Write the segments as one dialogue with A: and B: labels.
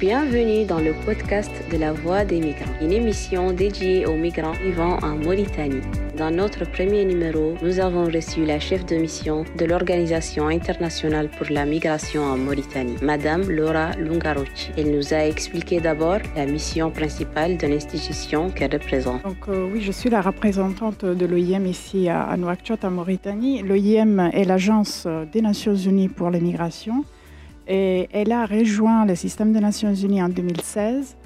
A: Bienvenue dans le podcast de la Voix des migrants, une émission dédiée aux migrants vivant en Mauritanie. Dans notre premier numéro, nous avons reçu la chef de mission de l'Organisation internationale pour la migration en Mauritanie, Madame Laura Lungarochi. Elle nous a expliqué d'abord la mission principale de l'institution qu'elle représente.
B: Donc euh, oui, je suis la représentante de l'OIM ici à, Nouakchott, en Mauritanie. L'OIM est l'agence des Nations Unies pour les migrations elle a rejoint le système des Nations Unies en 2016.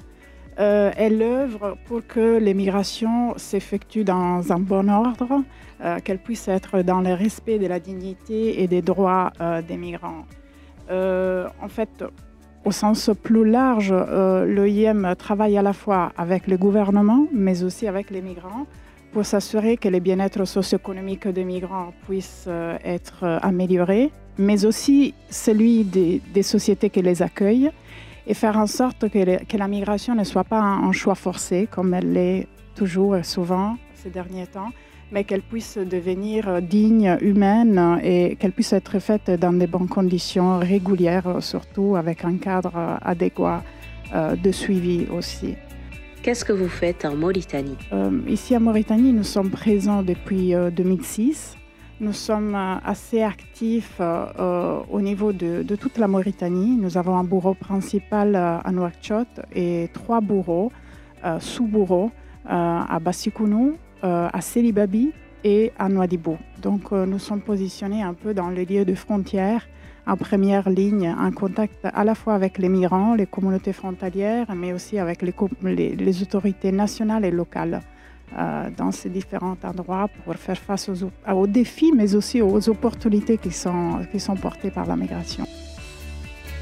B: Euh, elle œuvre pour que les migrations s'effectuent dans un bon ordre, euh, qu'elles puissent être dans le respect de la dignité et des droits euh, des migrants. en fait, au sens plus large, l'OIM travaille à la fois avec le gouvernement, mais aussi avec les migrants pour s'assurer que le bien-être socio-économique des migrants puisse être amélioré mais aussi celui des, sociétés qui les accueillent et faire en sorte que, la migration ne soit pas un, choix forcé, comme elle l'est toujours et souvent ces derniers temps, mais qu'elle puisse devenir digne, humaine et qu'elle puisse être faite dans de bonnes conditions régulières, surtout avec un cadre adéquat euh, de suivi aussi.
A: Qu'est-ce que vous faites en Mauritanie?
B: Euh, Ici en Mauritanie, nous sommes présents depuis 2006. Nous sommes euh, assez actifs euh, euh, au niveau de, toute la Mauritanie. Nous avons un bureau principal à Nouakchott et trois bureaux, sous-bureaux à Bassikounou, à Selibabi et à Nouadhibou. Donc nous sommes positionnés un peu dans le lieu de frontière, en première ligne, en contact à la fois avec les migrants, les communautés frontalières, mais aussi avec les autorités nationales et locales. Euh, dans ces différents endroits pour faire face aux, défis, mais aussi aux opportunités qui sont, qui sont portées par la migration.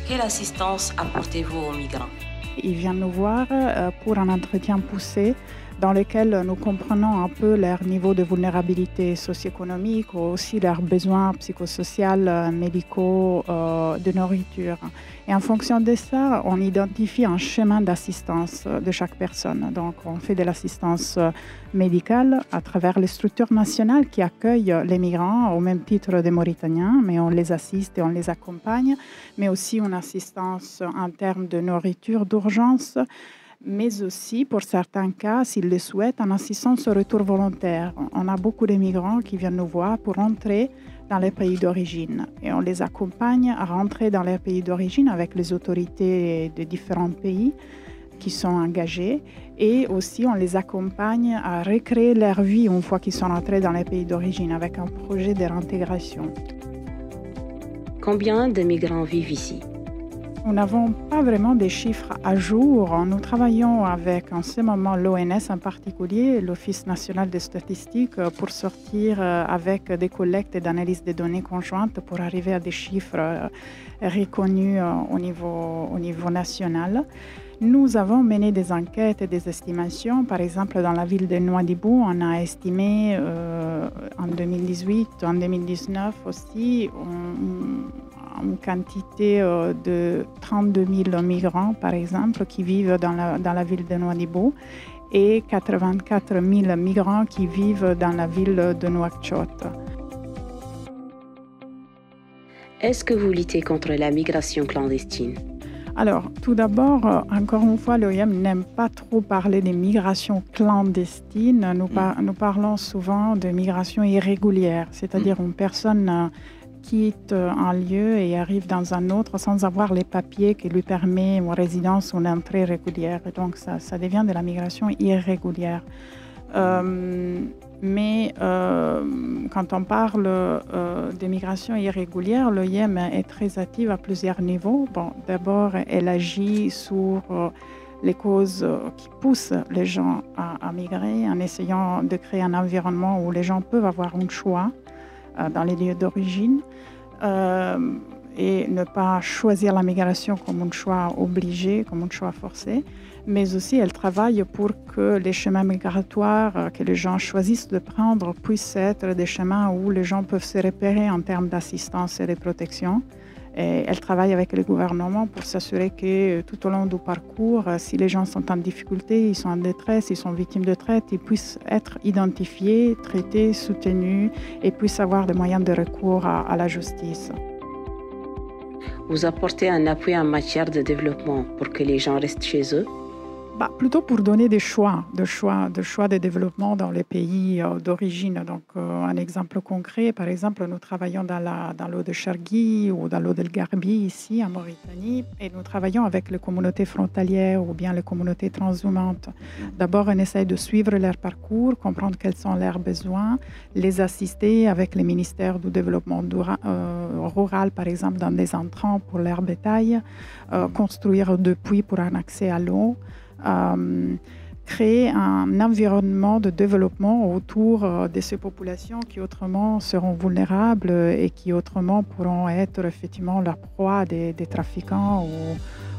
A: Quelle assistance apportez-vous aux migrants?
B: Ils viennent nous voir euh, pour un entretien poussé dans lequel nous comprenons un peu leur niveau de vulnérabilité socio-économique ou aussi leurs besoins psychosociaux, euh, médicaux, euh, de nourriture. Et en fonction de ça, on identifie un chemin d'assistance de chaque personne. Donc, on fait de l'assistance médicale à travers les structures nationales qui accueillent les migrants au même titre des Mauritaniens, mais on les assiste et on les accompagne, mais aussi une assistance en termes de nourriture d'urgence mais aussi, pour certains cas, s'ils le souhaitent, en assistance au retour volontaire. On a beaucoup de migrants qui viennent nous voir pour rentrer dans les pays d'origine et on les accompagne à rentrer dans les pays d'origine avec les autorités de différents pays qui sont engagés et aussi on les accompagne à recréer leur vie une fois qu'ils sont rentrés dans les pays d'origine avec un projet de réintégration.
A: Combien de migrants vivent ici?
B: Nous n'avons pas vraiment des chiffres à jour. Nous travaillons avec en ce moment l'ONS en particulier, l'Office national des statistiques, pour sortir euh, avec des collectes et d'analyse des données conjointes pour arriver à des chiffres euh, reconnus euh, au niveau, au niveau national. Nous avons mené des enquêtes et des estimations. Par exemple, dans la ville de Nouadhibou, on a estimé en 2018, en 2019 aussi, une quantité euh, de 32 000 migrants, par exemple, qui vivent dans la, dans la ville de Nouadhibou et 84 000 migrants qui vivent dans la ville de Nouakchott.
A: Est-ce que vous luttez contre la migration clandestine?
B: Alors, tout d'abord, euh, encore une fois, l'OIM n'aime pas trop parler des migrations clandestines. Nous, mm. nous parlons souvent de migration irrégulière, c'est-à-dire mm. une personne euh, quitte un lieu et arrive dans un autre sans avoir les papiers qui lui permettent une résidence ou une entrée régulière. donc ça, devient de la migration irrégulière. Euh, mais euh, quand on parle euh, de migration irrégulière, l'OIM est très active à plusieurs niveaux. Bon, D'abord, elle agit sur les causes qui poussent les gens à, migrer en essayant de créer un environnement où les gens peuvent avoir un choix dans les lieux d'origine euh, et ne pas choisir la migration comme un choix obligé, comme un choix forcé, mais aussi elle travaille pour que les chemins migratoires euh, que les gens choisissent de prendre puissent être des chemins où les gens peuvent se repérer en termes d'assistance et de protection elle travaille avec le gouvernement pour s'assurer que tout au long du parcours, si les gens sont en difficulté, ils sont en détresse, ils sont victimes de traite, ils puissent être identifiés, traités, soutenus et puissent avoir des moyens de recours à, la justice.
A: Vous apportez un appui en matière de développement pour que les gens restent chez eux?
B: Bah, plutôt pour donner des choix, de choix, de choix de développement dans les pays euh, d'origine. Donc, euh, un exemple concret, par exemple, nous travaillons dans, l'eau de Chargui ou dans l'eau del Garbi, ici, en Mauritanie, et nous travaillons avec les communautés frontalières ou bien les communautés transhumantes. D'abord, on essaye de suivre leur parcours, comprendre quels sont leurs besoins, les assister avec les ministères du développement euh, rural, par exemple, dans des entrants pour leur bétail, construire des puits pour un accès à l'eau. Euh, créer un environnement de développement autour euh, de ces populations qui autrement seront vulnérables et qui autrement pourront être effectivement la proie des, trafiquants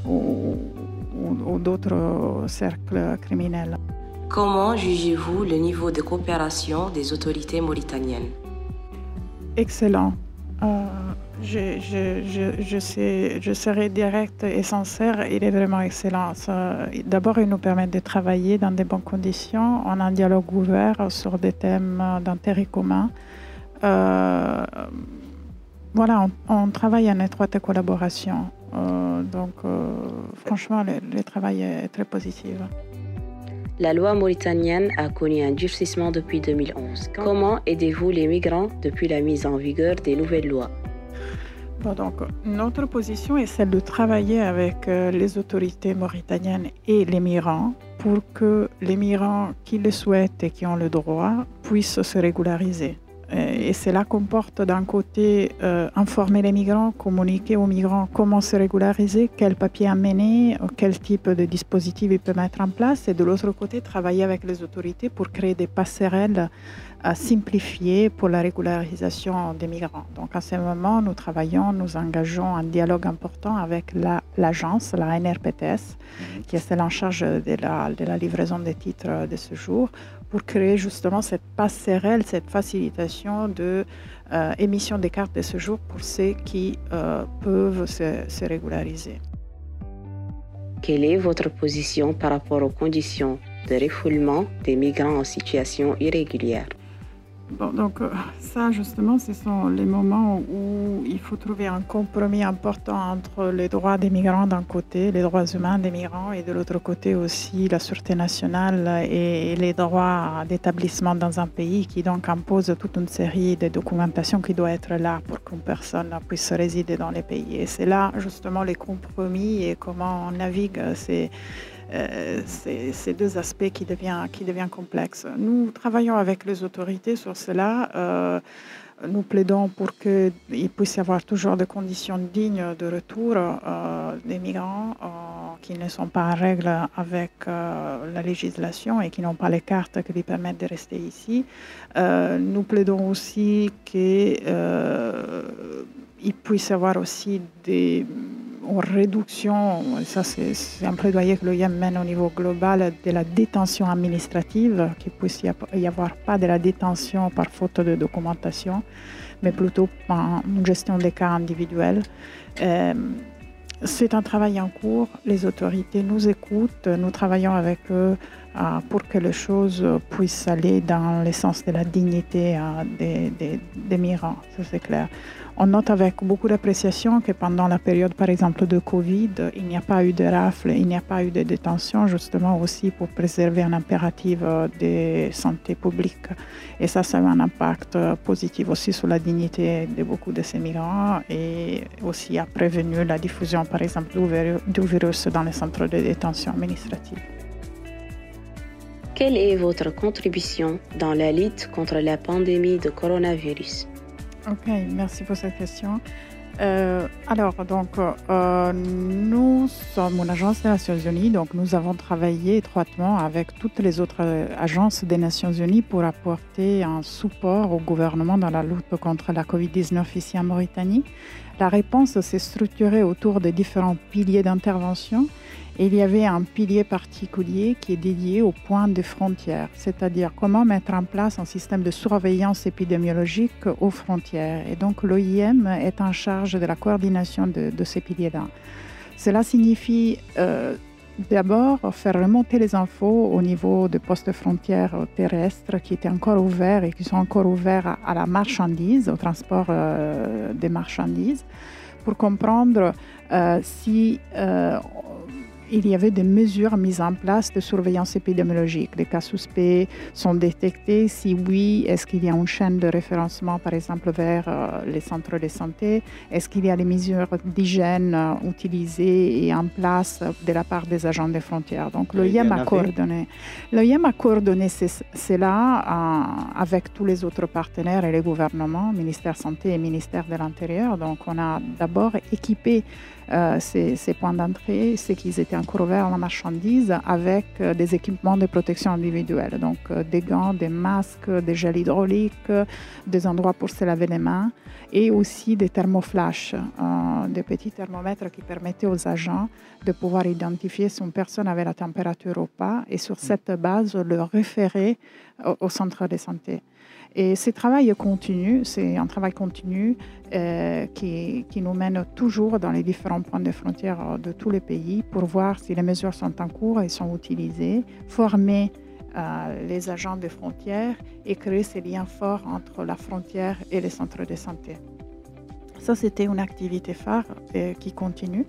B: ou, ou d'autres cercles criminels.
A: Comment jugez-vous le niveau de coopération des autorités mauritaniennes?
B: Excellent. Euh, je, serai direct et sincère, il est vraiment excellent. D'abord, il nous permet de travailler dans de bonnes conditions, en un dialogue ouvert sur des thèmes d'intérêt commun. Euh, voilà, on, travaille en étroite collaboration. Euh, donc, franchement, le, le travail est très positif.
A: La loi mauritanienne a connu un durcissement depuis 2011. Comment aidez-vous les migrants depuis la mise en vigueur des nouvelles lois?
B: Notre position est celle de travailler avec euh, les autorités mauritaniennes et les migrants pour que les migrants qui le souhaitent et qui ont le droit puissent se régulariser. Et cela comporte d'un côté euh, informer les migrants, communiquer aux migrants comment se régulariser, quel papier amener, quel type de dispositif ils peuvent mettre en place, et de l'autre côté travailler avec les autorités pour créer des passerelles à simplifier pour la régularisation des migrants. Donc à ce moment, nous travaillons, nous engageons un dialogue important avec l'agence, la, NRPTS, mhm. qui est celle en charge de la, de la livraison des titres de séjour, pour créer justement cette passerelle, cette facilitation de euh, émission des cartes de séjour pour ceux qui euh, peuvent se, se régulariser.
A: Quelle est votre position par rapport aux conditions de refoulement des migrants en situation irrégulière?
B: Donc euh, ça, justement, ce sont les moments où il faut trouver un compromis important entre les droits des migrants d'un côté, les droits humains des migrants, et de l'autre côté aussi la sûreté nationale et les droits d'établissement dans un pays qui donc impose toute une série de documentations qui doit être là pour qu'une personne puisse résider dans les pays. Et c'est là justement les compromis et comment on navigue ces euh, ces, deux aspects qui deviennent qui devient complexes. Nous travaillons avec les autorités sur cela. Euh, nous plaidons pour qu'il puisse y avoir toujours des conditions dignes de retour euh, des migrants qui ne sont pas en règle avec la législation et qui n'ont pas les cartes qui lui permettent de rester ici. nous plaidons aussi qu'il puisse y avoir aussi des en réduction, ça c'est un plaidoyer que l'OIM mène au niveau global, de la détention administrative, qu'il puisse y avoir pas de la détention par faute de documentation, mais plutôt par une gestion des cas individuels. Euh, c'est un travail en cours, les autorités nous écoutent, nous travaillons avec eux euh, pour que les choses puissent aller dans le sens de la dignité euh, des, des, des migrants, ça c'est clair. On note avec beaucoup d'appréciation que pendant la période, par exemple, de Covid, il n'y a pas eu de rafle, il n'y a pas eu de détention, justement aussi pour préserver un impératif euh, de santé publique. Et ça, ça a un impact euh, positif aussi sur la dignité de beaucoup de ces migrants et aussi a prévenu la diffusion, par exemple, du virus dans les centres de détention administrative.
A: Quelle est votre contribution dans la lutte contre la pandémie de coronavirus?
B: Ok, merci pour cette question. Euh, alors, donc, euh, nous sommes une agence des Nations Unies, donc nous avons travaillé étroitement avec toutes les autres agences des Nations Unies pour apporter un support au gouvernement dans la lutte contre la COVID-19 ici en Mauritanie. La réponse s'est structurée autour des différents piliers d'intervention il y avait un pilier particulier qui est dédié au point de frontière, c'est-à-dire comment mettre en place un système de surveillance épidémiologique aux frontières. Et donc l'OIM est en charge de la coordination de, ces piliers-là. Cela signifie euh, d'abord faire remonter les infos au niveau des postes frontières terrestres qui étaient encore ouverts et qui sont encore ouverts à, la marchandise, au transport euh, des marchandises pour comprendre si il y avait des mesures mises en place de surveillance épidémiologique. Les cas suspects sont détectés. Si oui, est-ce qu'il y a une chaîne de référencement, par exemple, vers euh, les centres de santé? Est-ce qu'il y a des mesures d'hygiène euh, utilisées et en place de la part des agents des frontières? Donc, l'OIM a coordonné. L'OIM a coordonné cela euh, avec tous les autres partenaires et les gouvernements, ministère santé et ministère de l'Intérieur. Donc, on a d'abord équipé euh, ces, points d'entrée, c'est qu'ils étaient encore ouverts à la marchandise avec euh, des équipements de protection individuelle, donc euh, des gants, des masques, des gels hydrauliques, des endroits pour se laver les mains et aussi des thermoflash, des petits thermomètres qui permettaient aux agents de pouvoir identifier si une personne avait la température ou pas et sur cette base le référer au centre de santé. Et ce travail continu, c'est un travail continu euh, qui, nous mène toujours dans les différents points de frontière de tous les pays pour voir si les mesures sont en cours et sont utilisées, former euh, les agents des frontières et créer ces liens forts entre la frontière et les centres de santé. Ça, c'était une activité phare euh, qui continue.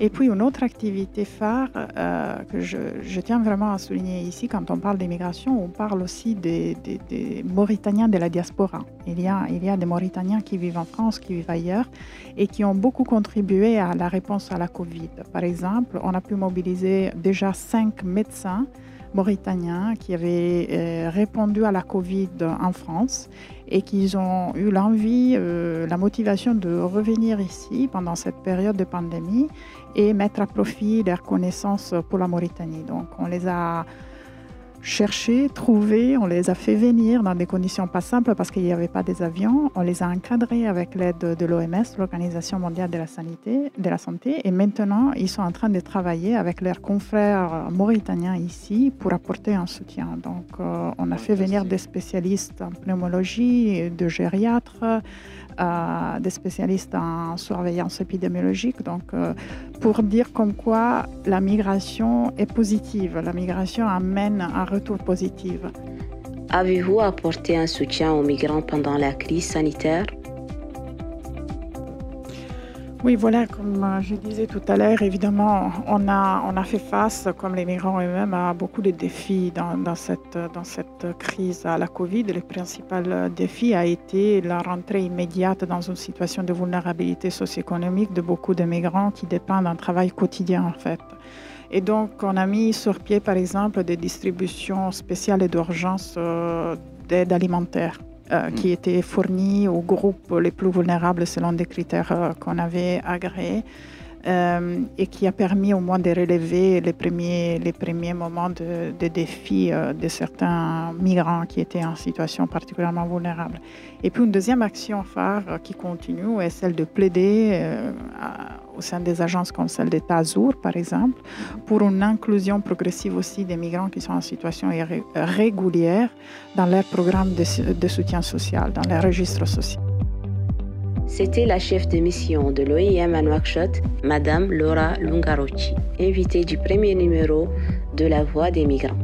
B: Et puis une autre activité phare euh, que je, tiens vraiment à souligner ici, quand on parle d'immigration, on parle aussi des, Mauritaniens de la diaspora. Il y, a, des Mauritaniens qui vivent en France, qui vivent ailleurs, et qui ont beaucoup contribué à la réponse à la Covid. Par exemple, on a pu mobiliser déjà cinq médecins mauritaniens qui avaient euh, répondu à la Covid en France et qui ont eu l'envie, euh, la motivation de revenir ici pendant cette période de pandémie et mettre à profit leurs connaissances pour la Mauritanie. Donc on les a cherchés, trouvés, on les a fait venir dans des conditions pas simples parce qu'il n'y avait pas des avions. On les a encadrés avec l'aide de l'OMS, l'Organisation mondiale de la, santé, de la santé. Et maintenant, ils sont en train de travailler avec leurs confrères mauritaniens ici pour apporter un soutien. Donc euh, on a fait venir des spécialistes en pneumologie, de gériatres, des spécialistes en surveillance épidémiologique. Donc, euh, pour dire comme quoi la migration est positive, la migration amène un retour positif.
A: Avez-vous apporté un soutien aux migrants pendant la crise sanitaire?
B: Oui, voilà, comme euh, je disais tout à l'heure, évidemment, on a, fait face, comme les migrants eux-mêmes, à beaucoup de défis dans, cette, crise à la Covid. Le principal défi a été la rentrée immédiate dans une situation de vulnérabilité socio-économique de beaucoup de migrants qui dépendent d'un travail quotidien, en fait. Et donc, on a mis sur pied, par exemple, des distributions spéciales d'urgence euh, d'aide alimentaire. Euh, qui étaient fournis aux groupes les plus vulnérables selon des critères euh, qu'on avait agréés. Euh, et qui a permis au moins de relever les premiers, moments de, de défis de certains migrants qui étaient en situation particulièrement vulnérable. Et puis une deuxième action phare qui continue est celle de plaider au sein des agences comme celle d'État Azur, par exemple, pour une inclusion progressive aussi des migrants qui sont en situation régulière dans leur programme de, soutien social, dans les registres sociaux.
A: C'était la chef de mission de l'OIM à Nouakchott, Madame Laura Lungarochi, invitée du premier numéro de La Voix des migrants.